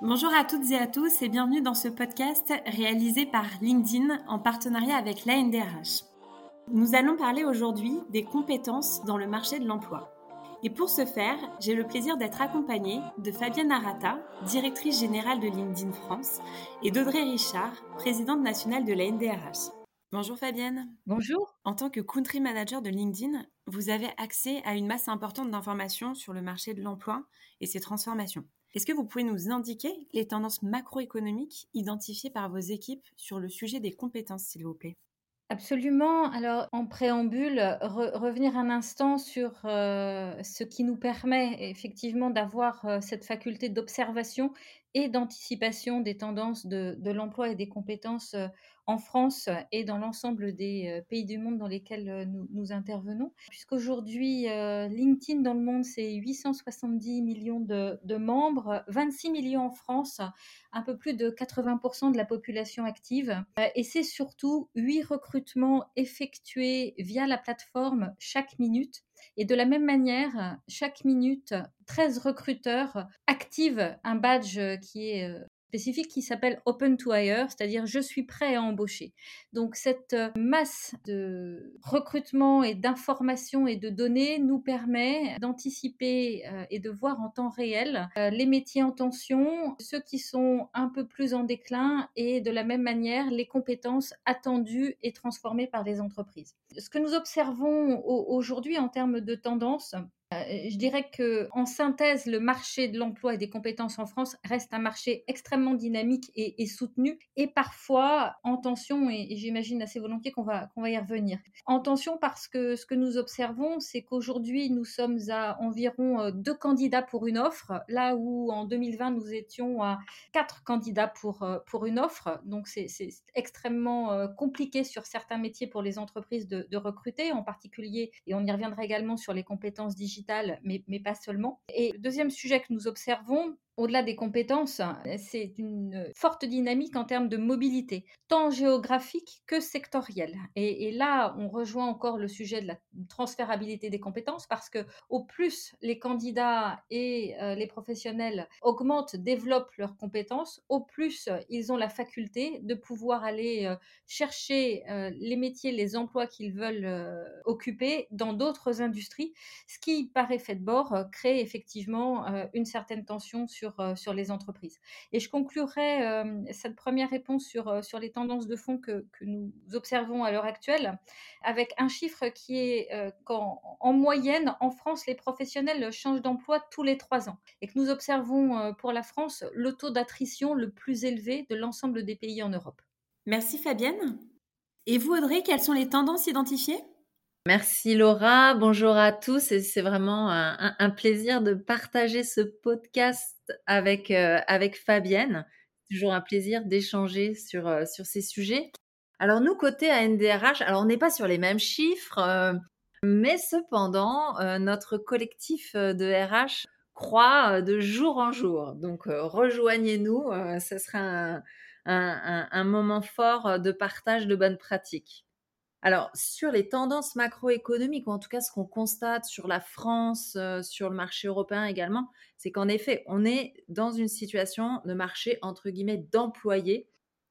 Bonjour à toutes et à tous et bienvenue dans ce podcast réalisé par LinkedIn en partenariat avec l'ANDRH. Nous allons parler aujourd'hui des compétences dans le marché de l'emploi. Et pour ce faire, j'ai le plaisir d'être accompagnée de Fabienne Arata, directrice générale de LinkedIn France, et d'Audrey Richard, présidente nationale de l'ANDRH. Bonjour Fabienne. Bonjour. En tant que country manager de LinkedIn, vous avez accès à une masse importante d'informations sur le marché de l'emploi et ses transformations. Est-ce que vous pouvez nous indiquer les tendances macroéconomiques identifiées par vos équipes sur le sujet des compétences, s'il vous plaît? Absolument. Alors, en préambule, revenir un instant sur euh, ce qui nous permet effectivement d'avoir euh, cette faculté d'observation et d'anticipation des tendances de, de l'emploi et des compétences euh, en France et dans l'ensemble des euh, pays du monde dans lesquels euh, nous, nous intervenons. Puisqu'aujourd'hui, LinkedIn dans le monde, c'est 870 millions de, de, membres, 26 millions en France, un peu plus de 80% de la population active. Et c'est surtout 8 recrutements effectués via la plateforme chaque minute. Et de la même manière, chaque minute, 13 recruteurs activent un badge qui est spécifique qui s'appelle Open to Hire, c'est-à-dire je suis prêt à embaucher. Donc cette euh, masse de recrutement et d'informations et de données nous permet d'anticiper euh, et de voir en temps réel euh, les métiers en tension, ceux qui sont un peu plus en déclin et de la même manière les compétences attendues et transformées par les entreprises. Ce que nous observons aujourd'hui en termes de tendance, je dirais que en synthèse, le marché de l'emploi et des compétences en France reste un marché extrêmement dynamique et, soutenu, et parfois en tension. Et, j'imagine assez volontiers qu'on va y revenir. En tension parce que ce que nous observons, c'est qu'aujourd'hui nous sommes à environ deux candidats pour une offre, là où en 2020 nous étions à quatre candidats pour pour une offre. Donc c'est extrêmement compliqué sur certains métiers pour les entreprises de recruter, en particulier, et on y reviendra également sur les compétences digitales mais, mais pas seulement. Et le deuxième sujet que nous observons, au-delà des compétences, c'est une forte dynamique en termes de mobilité, tant géographique que sectorielle. Et, là, on rejoint encore le sujet de la transférabilité des compétences parce que au plus les candidats et euh, les professionnels augmentent, développent leurs compétences, au plus ils ont la faculté de pouvoir aller euh, chercher euh, les métiers, les emplois qu'ils veulent occuper dans d'autres industries, ce qui, par effet de bord, crée effectivement une certaine tension sur euh, sur, les entreprises. Et je conclurai euh, cette première réponse sur, euh, sur les tendances de fond que, nous observons à l'heure actuelle avec un chiffre qui est qu'en en moyenne, en France, les professionnels changent d'emploi tous les trois ans et que nous observons pour la France le taux d'attrition le plus élevé de l'ensemble des pays en Europe. Merci Fabienne. Et vous, Audrey, quelles sont les tendances identifiées? Merci Laura, bonjour à tous et c'est vraiment un, plaisir de partager ce podcast avec, euh, avec Fabienne. Toujours un plaisir d'échanger sur, euh, sur ces sujets. Alors nous, côté ANDRH, alors on n'est pas sur les mêmes chiffres, euh, mais cependant, notre collectif de RH croît de jour en jour. Donc rejoignez-nous, ce sera un, un, moment fort de partage de bonnes pratiques. Alors, sur les tendances macroéconomiques, ou en tout cas ce qu'on constate sur la France, euh, sur le marché européen également, c'est qu'en effet, on est dans une situation de marché, entre guillemets, d'employés,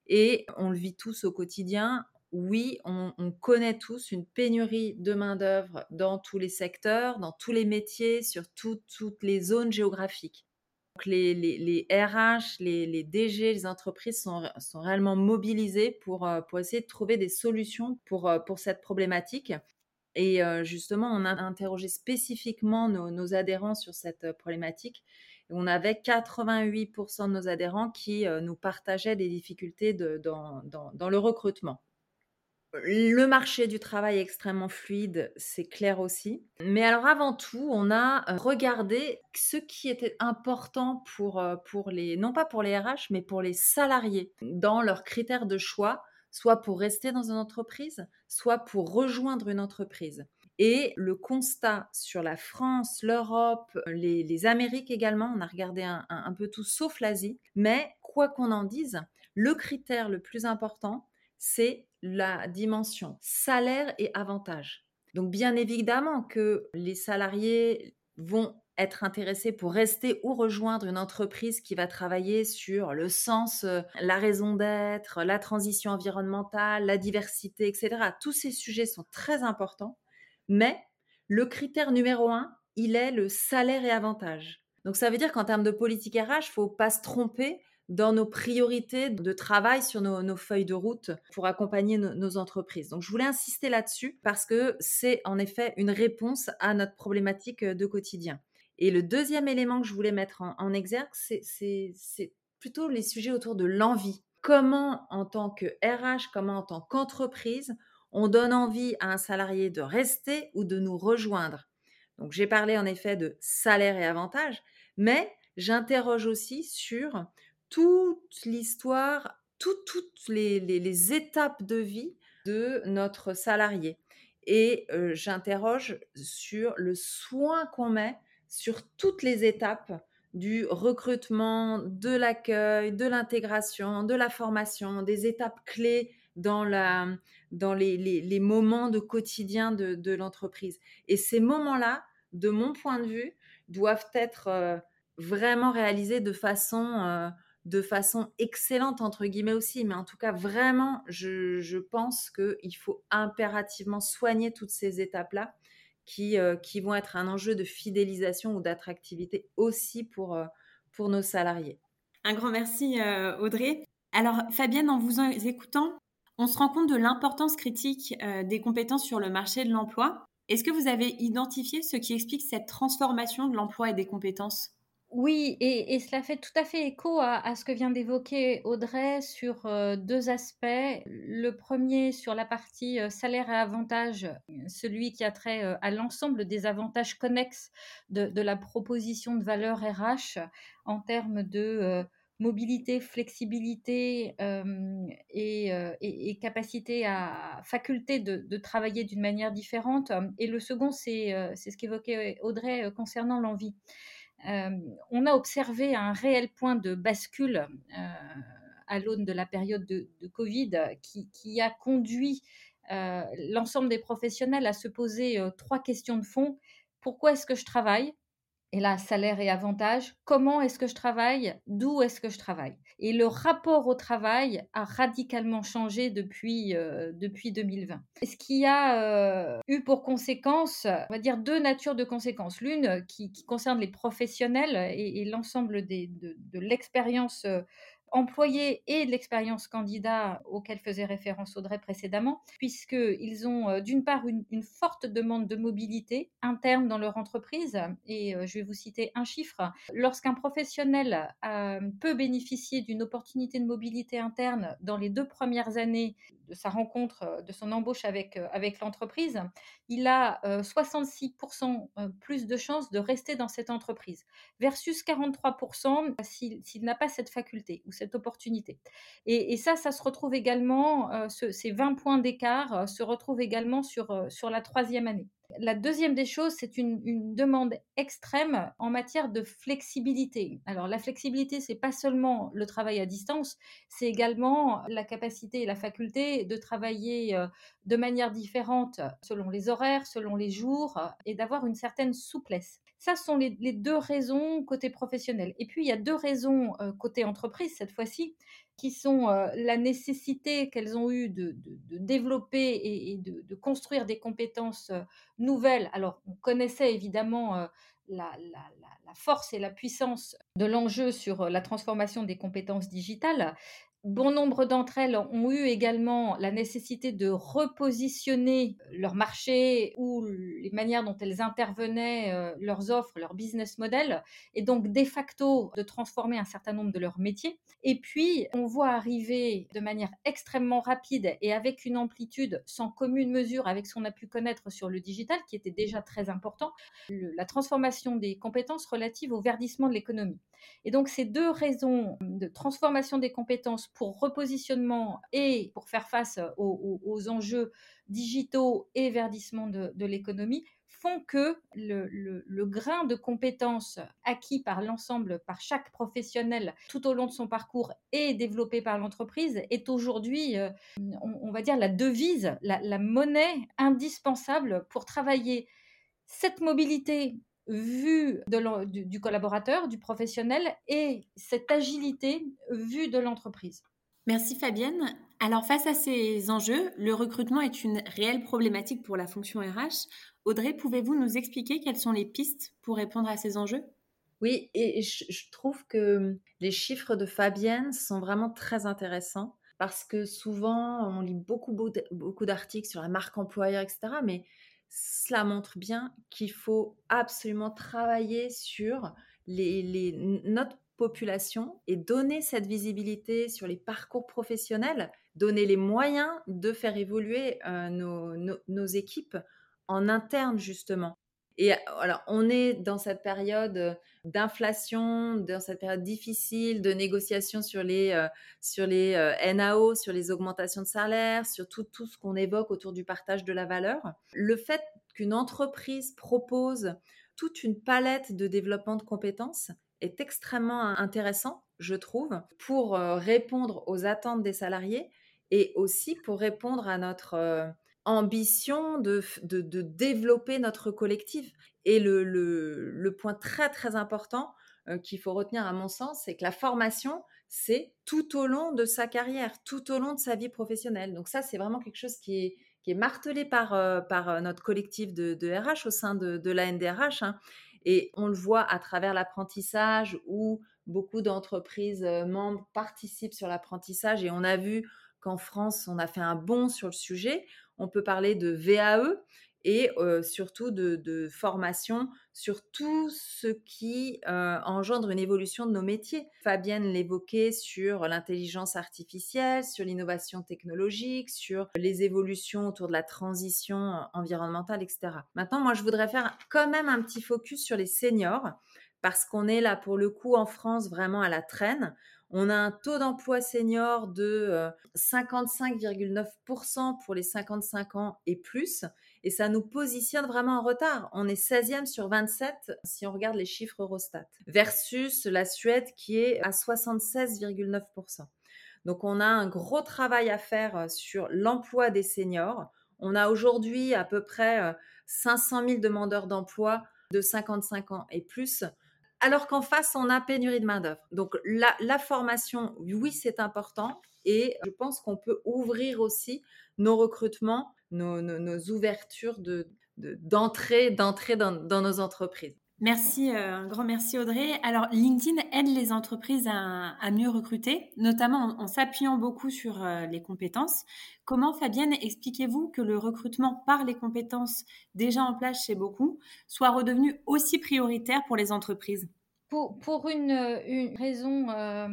et on le vit tous au quotidien. Oui, on, connaît tous une pénurie de main-d'œuvre dans tous les secteurs, dans tous les métiers, sur toutes les zones géographiques les, les, RH, les, DG, les entreprises sont, réellement mobilisés pour, euh, pour essayer de trouver des solutions pour, euh, cette problématique. Et euh, justement, on a interrogé spécifiquement nos, adhérents sur cette problématique. Et on avait 88% de nos adhérents qui nous partageaient des difficultés dans le recrutement. Le marché du travail est extrêmement fluide, c'est clair aussi. Mais alors avant tout, on a euh, regardé ce qui était important pour, euh, pour les, non pas pour les RH, mais pour les salariés dans leurs critères de choix, soit pour rester dans une entreprise, soit pour rejoindre une entreprise. Et le constat sur la France, l'Europe, les, Amériques également, on a regardé un, un peu tout sauf l'Asie, mais quoi qu'on en dise, le critère le plus important, c'est la dimension salaire et avantage. Donc bien évidemment que les salariés vont être intéressé pour rester ou rejoindre une entreprise qui va travailler sur le sens, euh, la raison d'être, la transition environnementale, la diversité, etc. Tous ces sujets sont très importants, mais le critère numéro un, il est le salaire et avantage. Donc ça veut dire qu'en termes de politique RH, faut pas se tromper dans nos priorités de travail sur nos, feuilles de route pour accompagner nos entreprises. Donc je voulais insister là-dessus parce que c'est en effet une réponse à notre problématique de quotidien. Et le deuxième élément que je voulais mettre en, exergue, c'est plutôt les sujets autour de l'envie. Comment en tant que RH, comment en tant qu'entreprise, on donne envie à un salarié de rester ou de nous rejoindre? Donc j'ai parlé en effet de salaire et avantages, mais j'interroge aussi sur toute l'histoire, toutes les, étapes de vie de notre salarié. Et j'interroge sur le soin qu'on met sur toutes les étapes du recrutement, de l'accueil, de l'intégration, de la formation, des étapes clés dans, la, dans les, moments de quotidien de, l'entreprise. Et ces moments-là, de mon point de vue, doivent être vraiment réalisés de façon de façon excellente, entre guillemets aussi, mais en tout cas, vraiment, je, pense qu'il faut impérativement soigner toutes ces étapes-là qui, euh, vont être un enjeu de fidélisation ou d'attractivité aussi pour, euh, nos salariés. Un grand merci, euh, Audrey. Alors, Fabienne, en vous écoutant, on se rend compte de l'importance critique des compétences sur le marché de l'emploi. Est-ce que vous avez identifié ce qui explique cette transformation de l'emploi et des compétences? Oui, et, cela fait tout à fait écho à, ce que vient d'évoquer Audrey sur euh, deux aspects. Le premier sur la partie euh, salaire et avantages, celui qui a trait euh, à l'ensemble des avantages connexes de, la proposition de valeur RH en termes de mobilité, flexibilité et, capacité à faculté de, de travailler d'une manière différente. Et le second, c'est ce qu'évoquait Audrey concernant l'envie. Euh, on a observé un réel point de bascule euh, à l'aune de la période de, Covid qui, a conduit euh, l'ensemble des professionnels à se poser trois questions de fond. Pourquoi est-ce que je travaille? Et là, salaire et avantage, comment est-ce que je travaille, d'où est-ce que je travaille? Et le rapport au travail a radicalement changé depuis, euh, depuis 2020. Ce qui a euh, eu pour conséquence, on va dire, deux natures de conséquences. L'une qui, concerne les professionnels et, l'ensemble de, de l'expérience euh, employés et de l'expérience candidat auquel faisait référence Audrey précédemment, puisqu'ils ont euh, d'une part une, forte demande de mobilité interne dans leur entreprise. Et euh, je vais vous citer un chiffre. Lorsqu'un professionnel euh, peut bénéficier d'une opportunité de mobilité interne dans les deux premières années de sa rencontre, de son embauche avec, l'entreprise, il a 66% plus de chances de rester dans cette entreprise, versus 43% s'il n'a pas cette faculté cette opportunité. Et, ça, ça se retrouve également, ces 20 points d'écart se retrouvent également sur la troisième année. La deuxième des choses, c'est une, demande extrême en matière de flexibilité. Alors la flexibilité, c'est pas seulement le travail à distance, c'est également la capacité et la faculté de travailler de manière différente selon les horaires, selon les jours, et d'avoir une certaine souplesse. Ça sont les, deux raisons côté professionnel. Et puis, il y a deux raisons euh, côté entreprise cette fois-ci, qui sont euh, la nécessité qu'elles ont eue de, développer et, de, construire des compétences euh, nouvelles. Alors, on connaissait évidemment la, force et la puissance de l'enjeu sur la transformation des compétences digitales, Bon nombre d'entre elles ont eu également la nécessité de repositionner leur marché ou les manières dont elles intervenaient, euh, leurs offres, leur business model, et donc de facto de transformer un certain nombre de leurs métiers. Et puis, on voit arriver de manière extrêmement rapide et avec une amplitude sans commune mesure avec ce qu'on a pu connaître sur le digital, qui était déjà très important, la transformation des compétences relatives au verdissement de l'économie. Et donc, ces deux raisons de transformation des compétences pour repositionnement et pour faire face aux, enjeux digitaux et verdissement de, l'économie font que le, grain de compétences acquis par l'ensemble, par chaque professionnel tout au long de son parcours et développé par l'entreprise est aujourd'hui, euh, on, va dire, la devise, la monnaie indispensable pour travailler cette mobilité vue de du, du, collaborateur, du professionnel et cette agilité vue de l'entreprise. Merci Fabienne. Alors face à ces enjeux, le recrutement est une réelle problématique pour la fonction RH. Audrey, pouvez-vous nous expliquer quelles sont les pistes pour répondre à ces enjeux? Oui, et je trouve que les chiffres de Fabienne sont vraiment très intéressants parce que souvent on lit beaucoup, beaucoup d'articles sur la marque employeur, etc. Mais cela montre bien qu'il faut absolument travailler sur les, notre population et donner cette visibilité sur les parcours professionnels, donner les moyens de faire évoluer euh, nos, nos, équipes en interne justement. Et alors, on est dans cette période d'inflation, dans cette période difficile de négociation sur les, euh, sur les euh, NAO, sur les augmentations de salaire, sur tout, tout ce qu'on évoque autour du partage de la valeur. Le fait qu'une entreprise propose toute une palette de développement de compétences est extrêmement intéressant, je trouve, pour euh, répondre aux attentes des salariés et aussi pour répondre à notre ambition de, de, développer notre collectif. Et le, le, point très très important euh, qu'il faut retenir à mon sens, c'est que la formation, c'est tout au long de sa carrière, tout au long de sa vie professionnelle. Donc ça, c'est vraiment quelque chose qui est, qui est martelé par, euh, par euh, notre collectif de, RH au sein de, de la NDRH. Hein. Et on le voit à travers l'apprentissage où beaucoup d'entreprises membres participent sur l'apprentissage et on a vu qu'en France, on a fait un bond sur le sujet on peut parler de VAE et surtout de, formation sur tout ce qui engendre une évolution de nos métiers. Fabienne l'évoquait sur l'intelligence artificielle, sur l'innovation technologique, sur les évolutions autour de la transition environnementale, etc. Maintenant, moi, je voudrais faire quand même un petit focus sur les seniors parce qu'on est là pour le coup en France vraiment à la traîne. On a un taux d'emploi senior de 55,9% euh, pour les 55 ans et plus. Et ça nous positionne vraiment en retard. On est 16e sur 27 si on regarde les chiffres Eurostat, versus la Suède qui est à 76,9%. Donc on a un gros travail à faire euh, sur l'emploi des seniors. On a aujourd'hui à peu près 500 euh, 000 demandeurs d'emploi de 55 ans et plus alors qu'en face, on a pénurie de main-d'œuvre. Donc, la, formation, oui, c'est important. Et je pense qu'on peut ouvrir aussi nos recrutements, nos, ouvertures d'entrée de, dans nos entreprises. Merci, euh, un grand merci Audrey. Alors LinkedIn aide les entreprises à, mieux recruter, notamment en, s'appuyant beaucoup sur euh, les compétences. Comment, Fabienne, expliquez-vous que le recrutement par les compétences déjà en place chez beaucoup soit redevenu aussi prioritaire pour les entreprises? Pour, une, raison euh,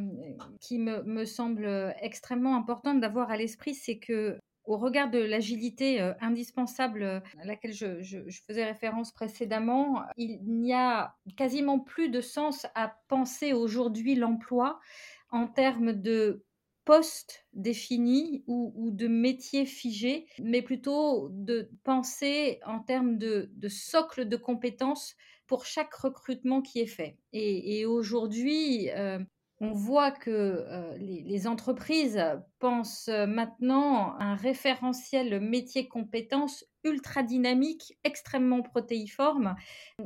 qui me, me, semble extrêmement importante d'avoir à l'esprit, c'est que au regard de l'agilité euh, indispensable euh, à laquelle je, faisais référence précédemment, il n'y a quasiment plus de sens à penser aujourd'hui l'emploi en termes de postes définis ou, de métiers figés, mais plutôt de penser en termes de, socle de compétences pour chaque recrutement qui est fait. Et, aujourd'hui, euh, on voit que euh, les, entreprises pensent maintenant un référentiel métier-compétences ultra dynamique, extrêmement protéiforme.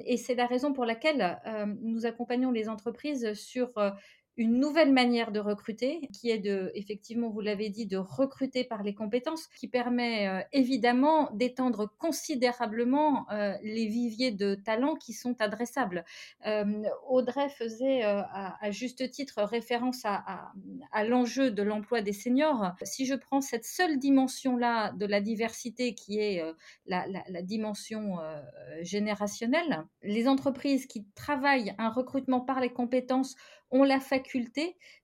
Et c'est la raison pour laquelle euh, nous accompagnons les entreprises sur euh, une nouvelle manière de recruter, qui est de, effectivement, vous l'avez dit, de recruter par les compétences, qui permet euh, évidemment d'étendre considérablement euh, les viviers de talents qui sont adressables. Euh, Audrey faisait à, juste titre référence à, l'enjeu de l'emploi des seniors. Si je prends cette seule dimension-là de la diversité qui est la, la, dimension générationnelle, les entreprises qui travaillent un recrutement par les compétences ont la faculté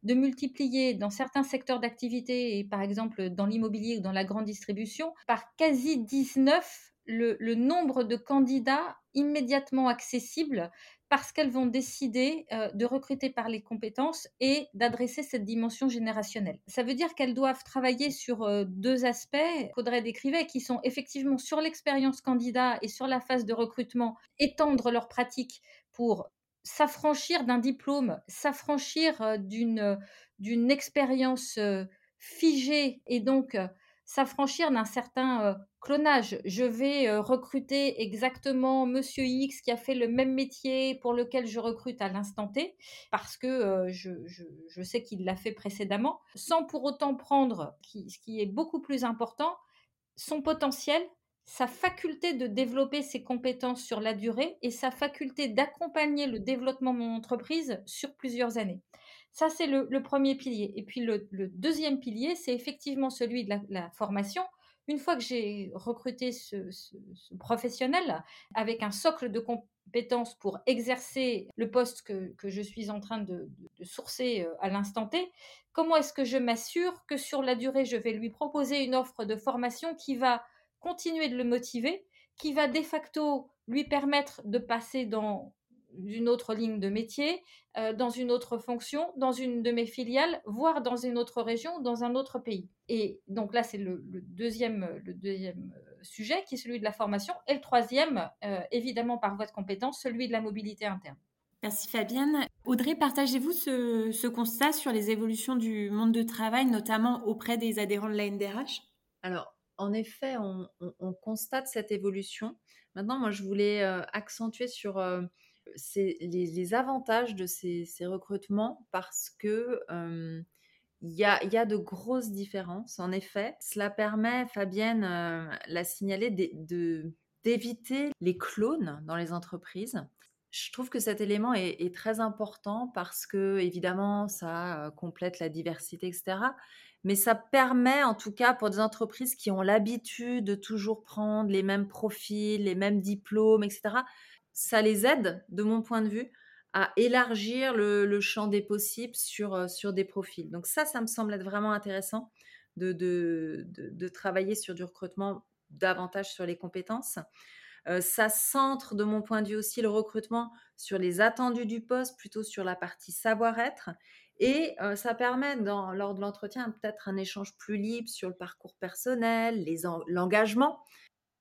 de multiplier dans certains secteurs d'activité, et par exemple dans l'immobilier ou dans la grande distribution, par quasi 19 le, nombre de candidats immédiatement accessibles parce qu'elles vont décider euh, de recruter par les compétences et d'adresser cette dimension générationnelle. Ça veut dire qu'elles doivent travailler sur euh, deux aspects, qu'Audrey décrivait, qui sont effectivement sur l'expérience candidat et sur la phase de recrutement, étendre leurs pratiques pour s'affranchir d'un diplôme, s'affranchir d'une, d'une expérience figée et donc s'affranchir d'un certain clonage. Je vais recruter exactement Monsieur X qui a fait le même métier pour lequel je recrute à l'instant T, parce que je, je, sais qu'il l'a fait précédemment, sans pour autant prendre, ce qui est beaucoup plus important, son potentiel, sa faculté de développer ses compétences sur la durée et sa faculté d'accompagner le développement de mon entreprise sur plusieurs années. Ça, c'est le, premier pilier. Et puis le, deuxième pilier, c'est effectivement celui de la, formation. Une fois que j'ai recruté ce, professionnel avec un socle de compétences pour exercer le poste que, je suis en train de, de sourcer euh, à l'instant T, comment est-ce que je m'assure que sur la durée, je vais lui proposer une offre de formation qui va continuer de le motiver, qui va de facto lui permettre de passer dans d'une autre ligne de métier, euh, dans une autre fonction, dans une de mes filiales, voire dans une autre région, dans un autre pays. Et donc là, c'est le, deuxième, le deuxième euh, sujet qui est celui de la formation. Et le troisième, euh, évidemment par voie de compétence, celui de la mobilité interne. Merci Fabienne. Audrey, partagez-vous ce, constat sur les évolutions du monde de travail, notamment auprès des adhérents de la NDRH Alors, en effet, on, constate cette évolution. Maintenant, moi, je voulais accentuer sur c'est les, avantages de ces, recrutements parce que il y, a, de grosses différences. En effet, cela permet, Fabienne l'a signalé, d'éviter les clones dans les entreprises. Je trouve que cet élément est, très important parce que, évidemment, ça complète la diversité, etc. Mais ça permet, en tout cas, pour des entreprises qui ont l'habitude de toujours prendre les mêmes profils, les mêmes diplômes, etc., ça les aide, de mon point de vue, à élargir le, champ des possibles sur, euh, sur des profils. Donc ça, ça me semble être vraiment intéressant de, de, travailler sur du recrutement davantage sur les compétences. Euh, ça centre, de mon point de vue aussi, le recrutement sur les attendus du poste, plutôt sur la partie savoir-être. Et euh, ça permet, dans, lors de l'entretien, peut-être un échange plus libre sur le parcours personnel, l'engagement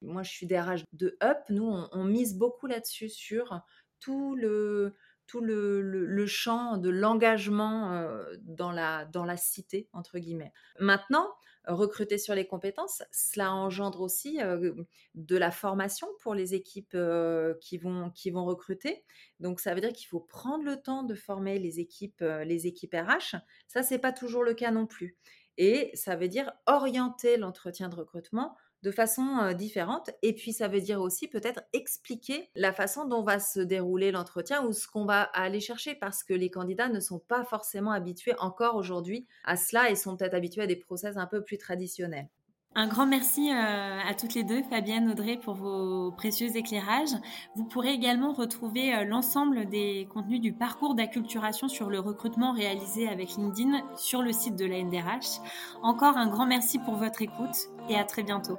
moi je suis DRH de Up, nous on, mise beaucoup là-dessus sur tout le tout le, champ de l'engagement euh, dans, la, dans la cité, entre guillemets. Maintenant, recruter sur les compétences, cela engendre aussi euh, de la formation pour les équipes euh, qui, vont, qui vont recruter. Donc, ça veut dire qu'il faut prendre le temps de former les équipes, les équipes RH. Ça, c'est pas toujours le cas non plus. Et ça veut dire orienter l'entretien de recrutement de façon différente. Et puis, ça veut dire aussi peut-être expliquer la façon dont va se dérouler l'entretien ou ce qu'on va aller chercher parce que les candidats ne sont pas forcément habitués encore aujourd'hui à cela et sont peut-être habitués à des process un peu plus traditionnels. Un grand merci à toutes les deux, Fabienne, Audrey, pour vos précieux éclairages. Vous pourrez également retrouver l'ensemble des contenus du parcours d'acculturation sur le recrutement réalisé avec LinkedIn sur le site de la NDRH. Encore un grand merci pour votre écoute et à très bientôt.